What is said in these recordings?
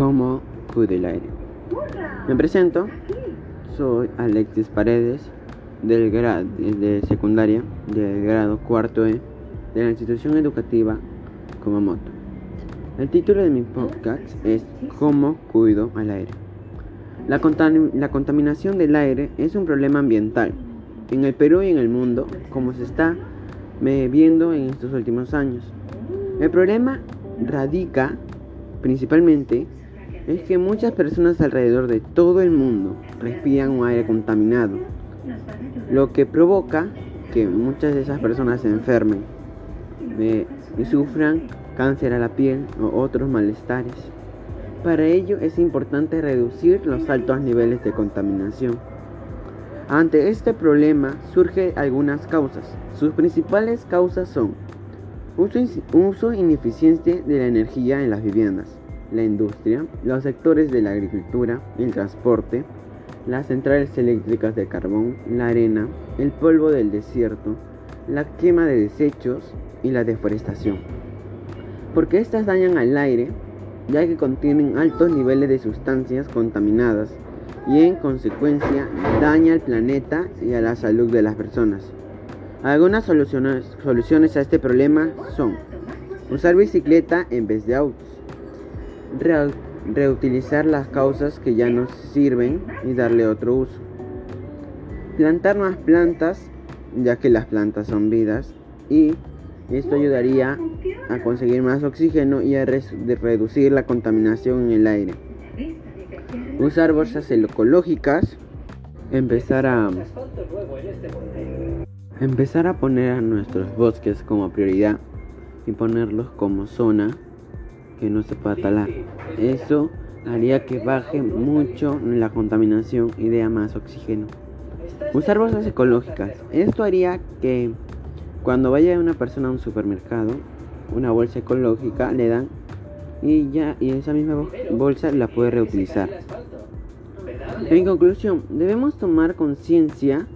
¿Cómo cuido el aire? Me presento, soy Alexis Paredes, del grado de secundaria, del grado cuarto E, de la institución educativa Kumamoto. El título de mi podcast es ¿Cómo cuido al aire? La, la contaminación del aire es un problema ambiental en el Perú y en el mundo, como se está viendo en estos últimos años. El problema radica principalmente es que muchas personas alrededor de todo el mundo respiran un aire contaminado, lo que provoca que muchas de esas personas se enfermen y sufran cáncer a la piel o otros malestares. Para ello es importante reducir los altos niveles de contaminación. Ante este problema surgen algunas causas. Sus principales causas son uso, uso ineficiente de la energía en las viviendas, la industria, los sectores de la agricultura, el transporte, las centrales eléctricas de carbón, la arena, el polvo del desierto, la quema de desechos y la deforestación. Porque estas dañan al aire, ya que contienen altos niveles de sustancias contaminadas y en consecuencia daña al planeta y a la salud de las personas. Algunas soluciones, soluciones a este problema son usar bicicleta en vez de autos, reutilizar las causas que ya nos sirven y darle otro uso, plantar más plantas ya que las plantas son vidas y esto ayudaría a conseguir más oxígeno y a reducir la contaminación en el aire. Usar bolsas ecológicas, empezar a empezar a poner a nuestros bosques como prioridad y ponerlos como zona que no se pueda talar. Eso haría que baje mucho la contaminación y dé más oxígeno. Usar bolsas ecológicas. Esto haría que cuando vaya una persona a un supermercado, una bolsa ecológica le dan y ya y esa misma bolsa la puede reutilizar. En conclusión, debemos tomar conciencia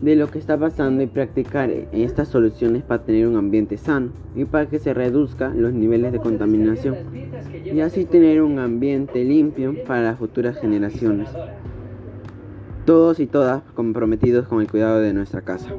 de lo que está pasando y practicar estas soluciones para tener un ambiente sano y para que se reduzcan los niveles de contaminación y así tener un ambiente limpio para las futuras generaciones. Todos y todas comprometidos con el cuidado de nuestra casa.